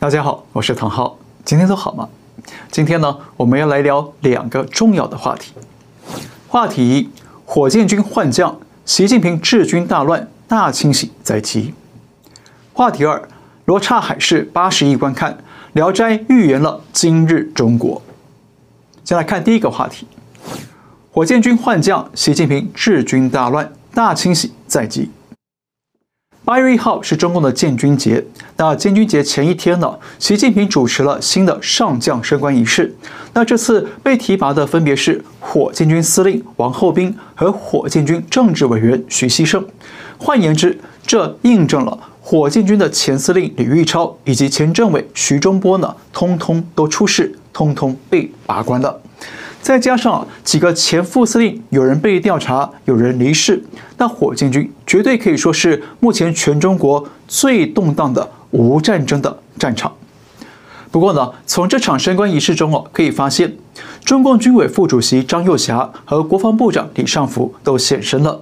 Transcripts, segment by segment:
大家好，我是唐浩，今天都好吗？今天呢，我们要来聊两个重要的话题。话题一：火箭军换将，习近平治军大乱，大清洗在即。话题二：罗刹海市八十亿观看，《聊斋》预言了今日中国。先来看第一个话题：火箭军换将，习近平治军大乱，大清洗在即。八月一号是中共的建军节，那建军节前一天呢，习近平主持了新的上将升官仪式。那这次被提拔的分别是火箭军司令王厚斌和火箭军政治委员徐锡胜。换言之，这印证了火箭军的前司令李玉超以及前政委徐忠波呢，通通都出事，通通被拔官了。再加上几个前副司令，有人被调查，有人离世，那火箭军绝对可以说是目前全中国最动荡的无战争的战场。不过呢，从这场升官仪式中哦，可以发现，中共军委副主席张又侠和国防部长李尚福都现身了。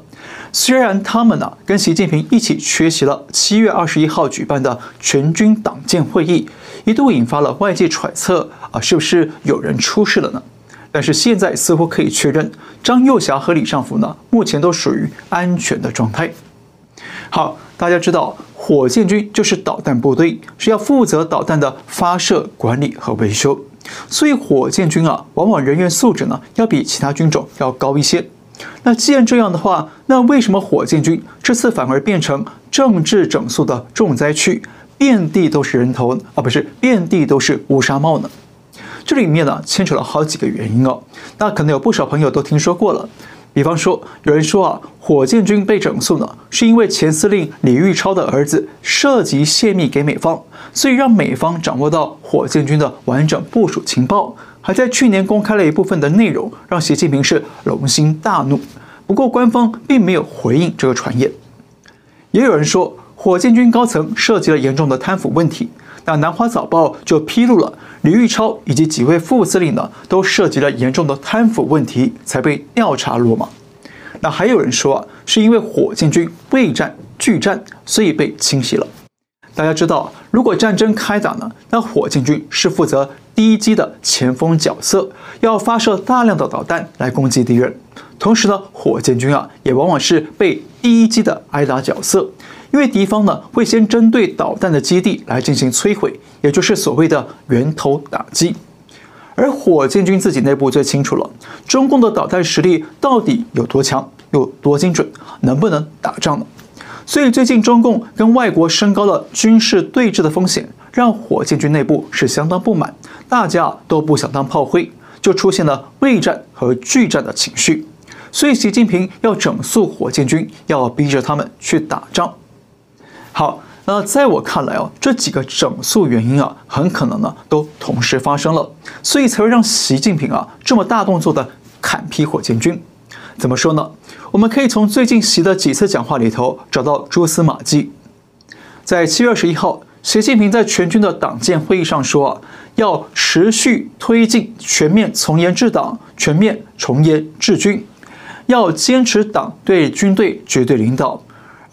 虽然他们呢跟习近平一起缺席了七月二十一号举办的全军党建会议，一度引发了外界揣测啊，是不是有人出事了呢？但是现在似乎可以确认，张幼霞和李尚福呢，目前都属于安全的状态。好，大家知道，火箭军就是导弹部队，是要负责导弹的发射、管理和维修，所以火箭军啊，往往人员素质呢，要比其他军种要高一些。那既然这样的话，那为什么火箭军这次反而变成政治整肃的重灾区，遍地都是人头啊，不是，遍地都是乌纱帽呢？这里面呢，牵扯了好几个原因哦。那可能有不少朋友都听说过了。比方说，有人说啊，火箭军被整肃呢，是因为前司令李玉超的儿子涉及泄密给美方，所以让美方掌握到火箭军的完整部署情报，还在去年公开了一部分的内容，让习近平是龙心大怒。不过官方并没有回应这个传言。也有人说，火箭军高层涉及了严重的贪腐问题。那《南华早报》就披露了李玉超以及几位副司令呢，都涉及了严重的贪腐问题，才被调查落马。那还有人说啊，是因为火箭军畏战拒战，所以被清洗了。大家知道，如果战争开打呢，那火箭军是负责第一击的前锋角色，要发射大量的导弹来攻击敌人。同时呢，火箭军啊，也往往是被第一击的挨打角色。因为敌方呢会先针对导弹的基地来进行摧毁，也就是所谓的源头打击。而火箭军自己内部最清楚了，中共的导弹实力到底有多强、有多精准，能不能打仗呢？所以最近中共跟外国升高了军事对峙的风险，让火箭军内部是相当不满，大家都不想当炮灰，就出现了畏战和拒战的情绪。所以习近平要整肃火箭军，要逼着他们去打仗。好，那在我看来哦，这几个整肃原因啊，很可能呢都同时发生了，所以才会让习近平啊这么大动作的砍批火箭军。怎么说呢？我们可以从最近习的几次讲话里头找到蛛丝马迹。在七月二十一号，习近平在全军的党建会议上说啊，要持续推进全面从严治党、全面从严治军，要坚持党对军队绝对领导。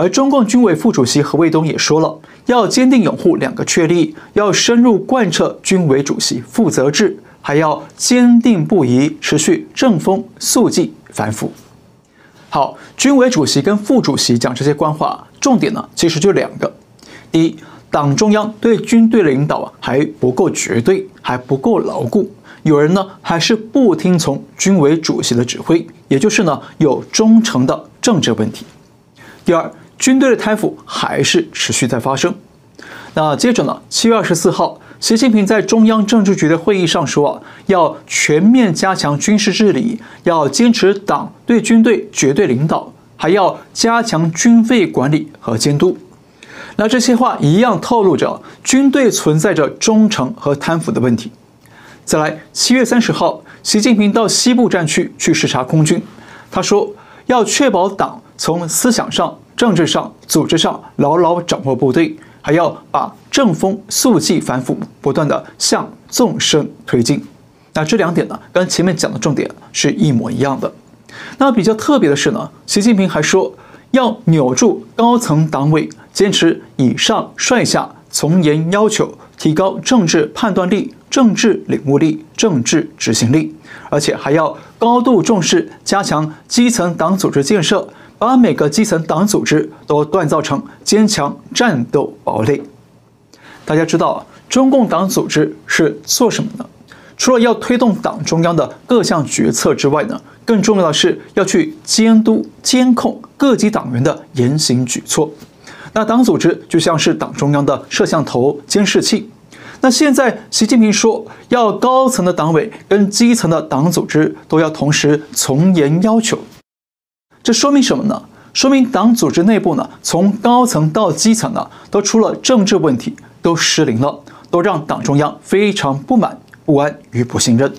而中共军委副主席何卫东也说了，要坚定拥护两个确立，要深入贯彻军委主席负责制，还要坚定不移持续正风肃纪反腐。好，军委主席跟副主席讲这些官话，重点呢其实就两个：第一，党中央对军队的领导啊还不够绝对，还不够牢固，有人呢还是不听从军委主席的指挥，也就是呢有忠诚的政治问题；第二。军队的贪腐还是持续在发生。那接着呢？七月二十四号，习近平在中央政治局的会议上说啊，要全面加强军事治理，要坚持党对军队绝对领导，还要加强军费管理和监督。那这些话一样透露着军队存在着忠诚和贪腐的问题。再来，七月三十号，习近平到西部战区去视察空军，他说要确保党从思想上。政治上、组织上牢牢掌握部队，还要把正风肃纪反腐不断地向纵深推进。那这两点呢，跟前面讲的重点是一模一样的。那比较特别的是呢，习近平还说要扭住高层党委坚持以上率下从严要求，提高政治判断力、政治领悟力、政治执行力，而且还要高度重视加强基层党组织建设，把每个基层党组织都锻造成坚强战斗堡垒。大家知道，中共党组织是做什么呢？除了要推动党中央的各项决策之外呢，更重要的是要去监督、监控各级党员的言行举措。那党组织就像是党中央的摄像头、监视器。那现在习近平说要高层的党委跟基层的党组织都要同时从严要求，这说明什么呢？说明党组织内部呢，从高层到基层呢，都出了政治问题，都失灵了，都让党中央非常不满、不安与不信任。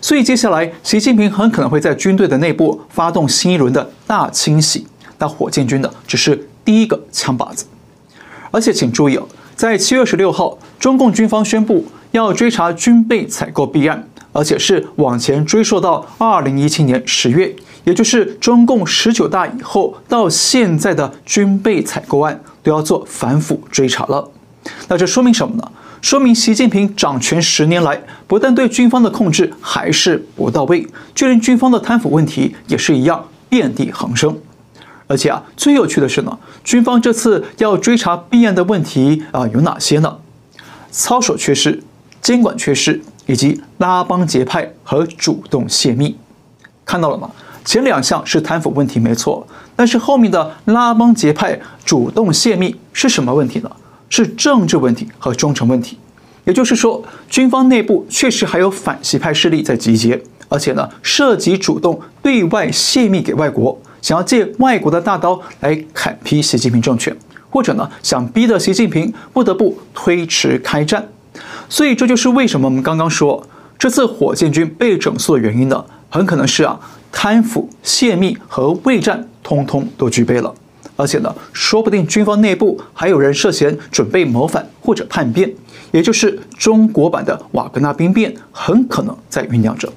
所以接下来，习近平很可能会在军队的内部发动新一轮的大清洗。那火箭军呢，只是。第一个枪靶子，而且请注意哦，在七月十六号，中共军方宣布要追查军备采购弊案，而且是往前追溯到二零一七年十月，也就是中共十九大以后到现在的军备采购案都要做反腐追查了。那这说明什么呢？说明习近平掌权十年来，不但对军方的控制还是不到位，就连军方的贪腐问题也是一样遍地横生。而且啊，最有趣的是呢，军方这次要追查弊案的问题啊有哪些呢？操守缺失、监管缺失，以及拉帮结派和主动泄密，看到了吗？前两项是贪腐问题没错，但是后面的拉帮结派、主动泄密是什么问题呢？是政治问题和忠诚问题。也就是说，军方内部确实还有反习派势力在集结，而且呢，涉及主动对外泄密给外国。想要借外国的大刀来砍劈习近平政权，或者呢，想逼得习近平不得不推迟开战，所以这就是为什么我们刚刚说这次火箭军被整肃的原因呢？很可能是啊，贪腐、泄密和畏战通通都具备了，而且呢，说不定军方内部还有人涉嫌准备谋反或者叛变，也就是中国版的瓦格纳兵变，很可能在酝酿着。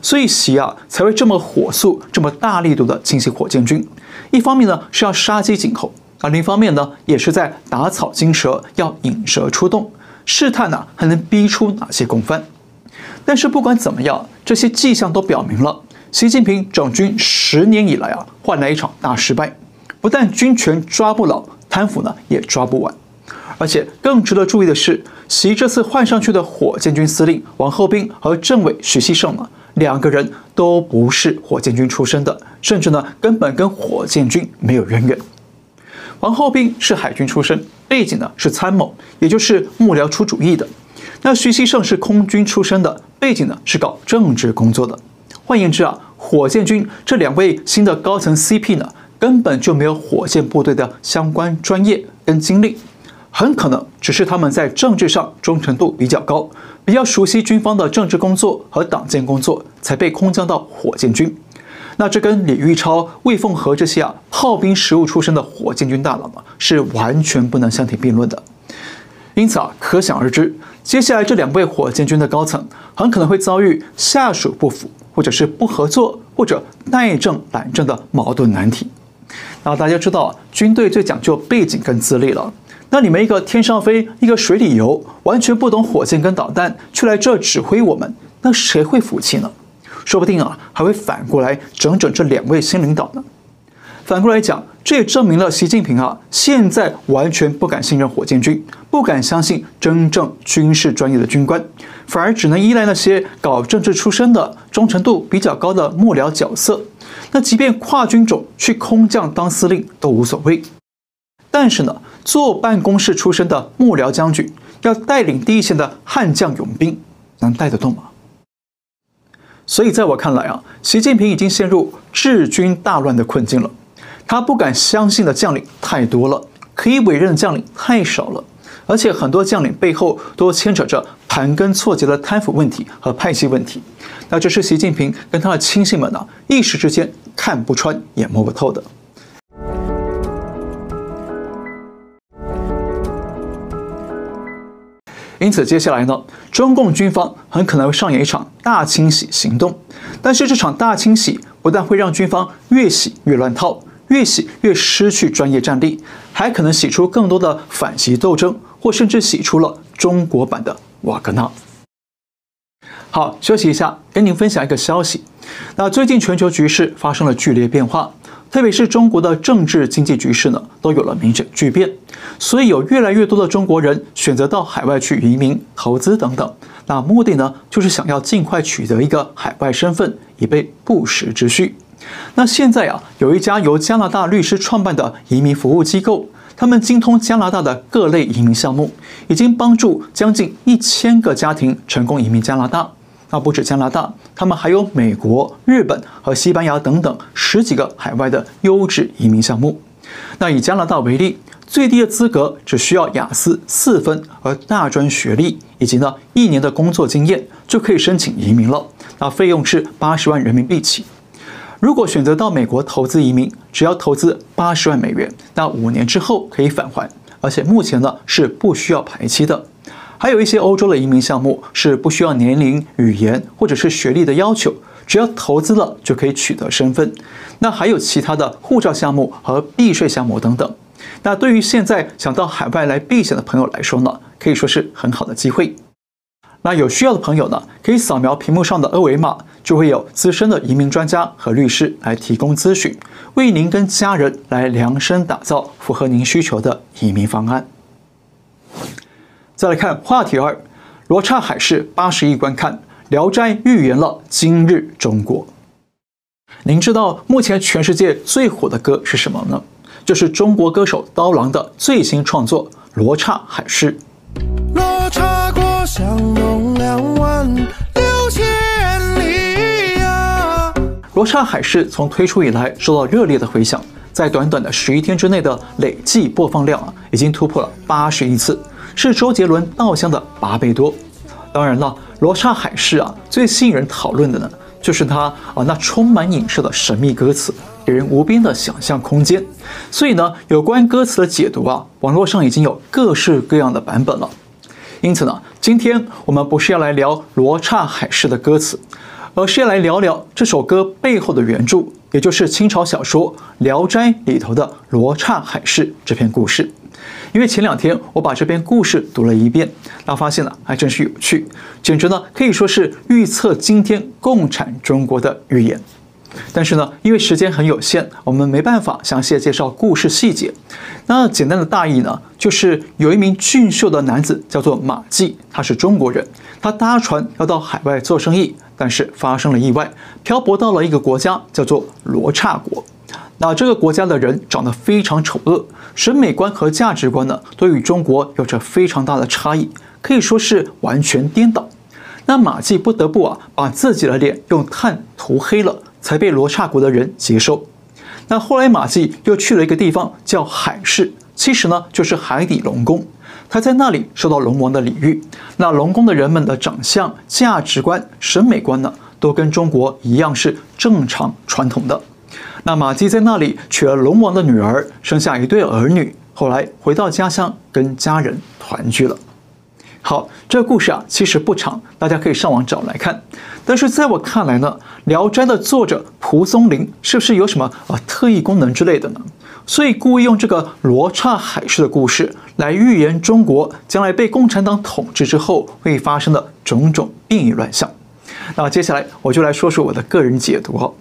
所以习啊才会这么火速、这么大力度的清洗火箭军。一方面呢是要杀鸡儆猴，而另一方面呢也是在打草惊蛇，要引蛇出洞，试探呢还能逼出哪些共犯。但是不管怎么样，这些迹象都表明了，习近平整军十年以来啊换来一场大失败。不但军权抓不牢，贪腐呢也抓不完。而且更值得注意的是，习这次换上去的火箭军司令王厚斌和政委徐希胜呢。两个人都不是火箭军出身的，甚至呢根本跟火箭军没有渊源。王厚斌是海军出身，背景呢是参谋，也就是幕僚出主意的。那徐希胜是空军出身的，背景呢是搞政治工作的。换言之啊，火箭军这两位新的高层 CP 呢，根本就没有火箭部队的相关专业跟经历。很可能只是他们在政治上忠诚度比较高，比较熟悉军方的政治工作和党建工作，才被空降到火箭军。那这跟李玉超、魏凤和这些啊炮兵实务出身的火箭军大佬呢，是完全不能相提并论的。因此啊，可想而知，接下来这两位火箭军的高层很可能会遭遇下属不服，或者是不合作，或者带政懒政的矛盾难题。那大家知道，军队最讲究背景跟资历了。那你们一个天上飞，一个水里游，完全不懂火箭跟导弹，却来这指挥我们，那谁会服气呢？说不定啊，还会反过来整整这两位新领导呢。反过来讲，这也证明了习近平啊，现在完全不敢信任火箭军，不敢相信真正军事专业的军官，反而只能依赖那些搞政治出身的、忠诚度比较高的幕僚角色。那即便跨军种去空降当司令都无所谓。但是呢，坐办公室出身的幕僚将军要带领第一线的悍将勇兵，能带得动吗？所以在我看来啊，习近平已经陷入治军大乱的困境了。他不敢相信的将领太多了，可以委任的将领太少了，而且很多将领背后都牵扯着盘根错节的贪腐问题和派系问题。那这是习近平跟他的亲信们呢，一时之间看不穿也摸不透的。因此，接下来呢，中共军方很可能会上演一场大清洗行动。但是，这场大清洗不但会让军方越洗越乱套，越洗越失去专业战力，还可能洗出更多的反击斗争，或甚至洗出了中国版的瓦格纳。好，休息一下，跟您分享一个消息。那最近全球局势发生了剧烈变化，特别是中国的政治经济局势呢，都有了明显巨变。所以有越来越多的中国人选择到海外去移民、投资等等。那目的呢，就是想要尽快取得一个海外身份，以备不时之需。那现在啊，有一家由加拿大律师创办的移民服务机构。他们精通加拿大的各类移民项目，已经帮助将近一千个家庭成功移民加拿大。那不止加拿大，他们还有美国、日本和西班牙等等十几个海外的优质移民项目。那以加拿大为例，最低的资格只需要雅思四分和大专学历，以及呢一年的工作经验就可以申请移民了。那费用是八十万人民币起。如果选择到美国投资移民，只要投资八十万美元，那五年之后可以返还，而且目前呢是不需要排期的。还有一些欧洲的移民项目是不需要年龄、语言或者是学历的要求，只要投资了就可以取得身份。那还有其他的护照项目和避税项目等等。那对于现在想到海外来避险的朋友来说呢，可以说是很好的机会。那有需要的朋友呢，可以扫描屏幕上的二维码，就会有资深的移民专家和律师来提供咨询，为您跟家人来量身打造符合您需求的移民方案。再来看话题二，罗刹海市八十亿观看，《聊斋》预言了今日中国。您知道目前全世界最火的歌是什么呢？就是中国歌手刀郎的最新创作《罗刹海市》。相拥两万六千里呀！罗刹海市从推出以来受到热烈的回响，在短短的十一天之内的累计播放量啊，已经突破了八十亿次，是周杰伦《稻香》的八倍多。当然了，罗刹海市啊，最吸引人讨论的呢，就是它啊那充满影射的神秘歌词，给人无边的想象空间。所以呢，有关歌词的解读啊，网络上已经有各式各样的版本了。因此呢，今天我们不是要来聊《罗刹海市》的歌词，而是要来聊聊这首歌背后的原著，也就是清朝小说《聊斋》里头的《罗刹海市》这篇故事。因为前两天我把这篇故事读了一遍，那发现呢还真是有趣，简直呢可以说是预测今天共产中国的预言。但是呢，因为时间很有限，我们没办法详细的介绍故事细节。那简单的大意呢，就是有一名俊秀的男子叫做马季，他是中国人，他搭船要到海外做生意，但是发生了意外，漂泊到了一个国家叫做罗刹国。那这个国家的人长得非常丑恶，审美观和价值观呢，都与中国有着非常大的差异，可以说是完全颠倒。那马季不得不啊，把自己的脸用炭涂黑了。才被罗刹国的人接受。那后来马季又去了一个地方叫海市，其实呢就是海底龙宫。他在那里受到龙王的礼遇。那龙宫的人们的长相、价值观、审美观呢，都跟中国一样是正常传统的。那马季在那里娶了龙王的女儿，生下一对儿女。后来回到家乡跟家人团聚了。好，这个故事啊其实不长，大家可以上网找来看。但是在我看来呢，《聊斋》的作者蒲松龄是不是有什么啊特异功能之类的呢？所以故意用这个罗刹海市的故事来预言中国将来被共产党统治之后会发生的种种变异乱象。那接下来我就来说说我的个人解读。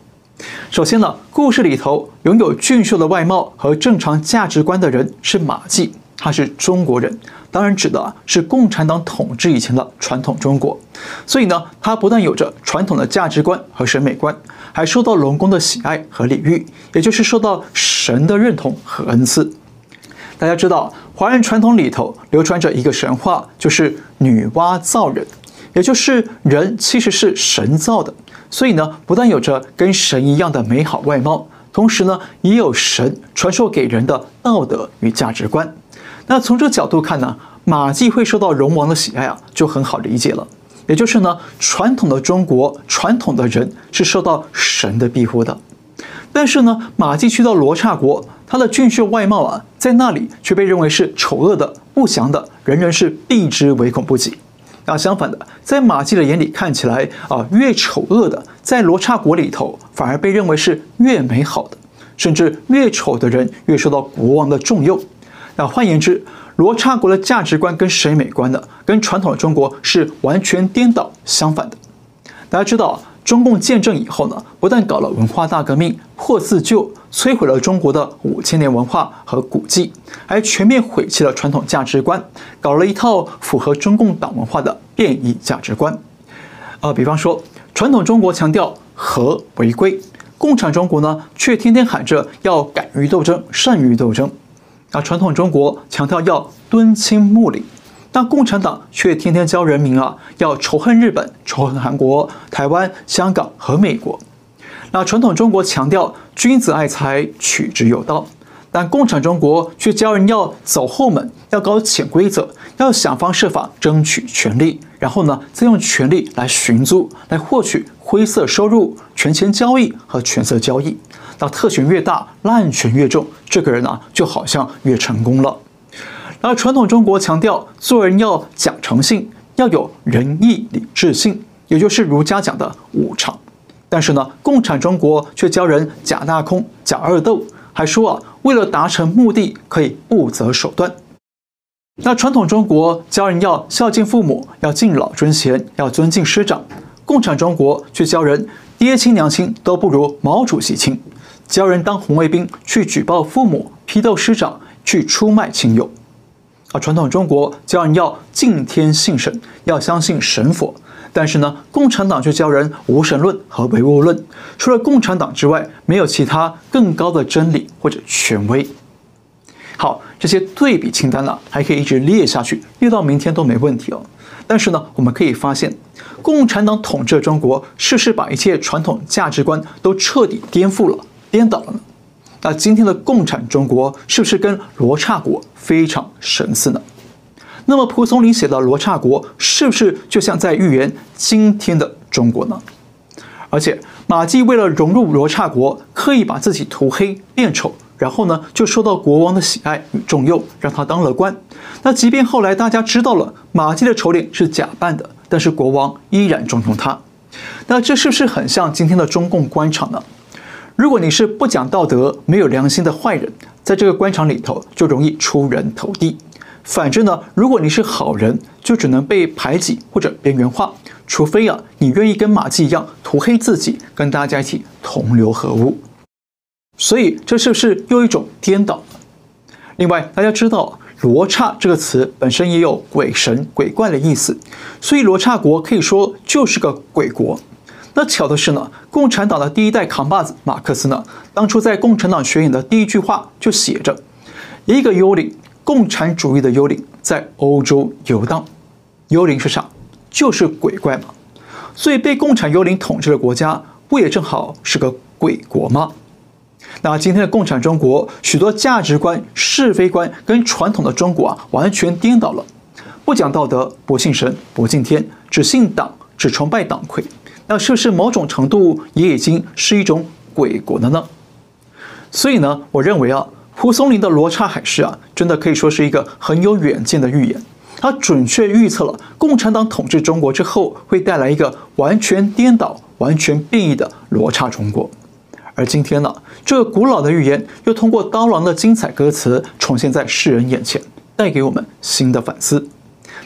首先呢，故事里头拥有俊秀的外貌和正常价值观的人是马季。他是中国人，当然指的是共产党统治以前的传统中国，所以呢，他不但有着传统的价值观和审美观，还受到龙宫的喜爱和礼遇，也就是受到神的认同和恩赐。大家知道，华人传统里头流传着一个神话，就是女娲造人，也就是人其实是神造的，所以呢，不但有着跟神一样的美好外貌，同时呢，也有神传授给人的道德与价值观。那从这角度看呢，马季会受到龙王的喜爱啊，就很好理解了。也就是呢，传统的中国，传统的人是受到神的庇护的。但是呢，马季去到罗刹国，他的俊秀外貌啊，在那里却被认为是丑恶的、不祥的，人人是避之唯恐不及。那相反的，在马季的眼里看起来啊，越丑恶的，在罗刹国里头反而被认为是越美好的，甚至越丑的人越受到国王的重用。那换言之，罗刹国的价值观跟审美观呢，跟传统的中国是完全颠倒相反的。大家知道，中共建政以后呢，不但搞了文化大革命，破四旧，摧毁了中国的五千年文化和古迹，还全面毁弃了传统价值观，搞了一套符合中共党文化的变异价值观。呃，比方说，传统中国强调和为贵，共产中国呢，却天天喊着要敢于斗争、善于斗争。啊，传统中国强调要敦亲睦邻。但共产党却天天教人民啊，要仇恨日本、仇恨韩国、台湾、香港和美国。那传统中国强调君子爱财，取之有道，但共产中国却教人要走后门，要搞潜规则，要想方设法争取权力，然后呢，再用权力来寻租，来获取灰色收入、权钱交易和权色交易。那特权越大，滥权越重，这个人呢，就好像越成功了。而传统中国强调做人要讲诚信，要有仁义礼智信，也就是儒家讲的五常。但是呢，共产中国却教人假大空、假二斗，还说啊，为了达成目的可以不择手段。那传统中国教人要孝敬父母，要敬老尊贤，要尊敬师长；共产中国却教人爹亲娘亲都不如毛主席亲，教人当红卫兵去举报父母、批斗师长、去出卖亲友。而传统中国教人要敬天信神，要相信神佛，但是呢，共产党却教人无神论和唯物论，除了共产党之外，没有其他更高的真理或者权威。好，这些对比清单呢，还可以一直列下去，列到明天都没问题哦。但是呢，我们可以发现，共产党统治中国，是不是把一切传统价值观都彻底颠覆了、颠倒了呢？那今天的共产中国是不是跟罗刹国非常神似呢？那么蒲松龄写的罗刹国是不是就像在预言今天的中国呢？而且马季为了融入罗刹国，刻意把自己涂黑变丑，然后呢就受到国王的喜爱与重用，让他当了官。那即便后来大家知道了马季的丑脸是假扮的，但是国王依然重用他。那这是不是很像今天的中共官场呢？如果你是不讲道德、没有良心的坏人，在这个官场里头就容易出人头地。反之呢，如果你是好人，就只能被排挤或者边缘化，除非啊，你愿意跟马季一样涂黑自己，跟大家一起同流合污。所以这是不是又一种颠倒？另外，大家知道“罗刹”这个词本身也有鬼神、鬼怪的意思，所以罗刹国可以说就是个鬼国。那巧的是呢，共产党的第一代扛把子马克思呢，当初在《共产党宣言》的第一句话就写着：“一个幽灵，共产主义的幽灵，在欧洲游荡。”幽灵是啥？就是鬼怪嘛。所以被共产幽灵统治的国家，不也正好是个鬼国吗？那今天的共产中国，许多价值观、是非观跟传统的中国啊，完全颠倒了，不讲道德，不信神，不敬天，只信党，只崇拜党魁。那是不是某种程度也已经是一种鬼国了呢？所以呢，我认为啊，蒲松龄的《罗刹海市》啊，真的可以说是一个很有远见的预言。它准确预测了共产党统治中国之后会带来一个完全颠倒、完全变异的罗刹中国。而今天呢，这个古老的预言又通过刀郎的精彩歌词重现在世人眼前，带给我们新的反思。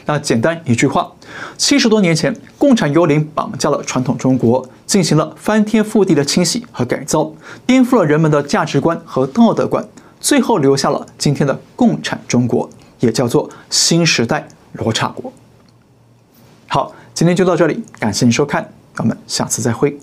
那简单一句话，七十多年前，共产幽灵绑架了传统中国，进行了翻天覆地的清洗和改造，颠覆了人们的价值观和道德观，最后留下了今天的共产中国，也叫做新时代罗刹国。好，今天就到这里，感谢您收看，我们下次再会。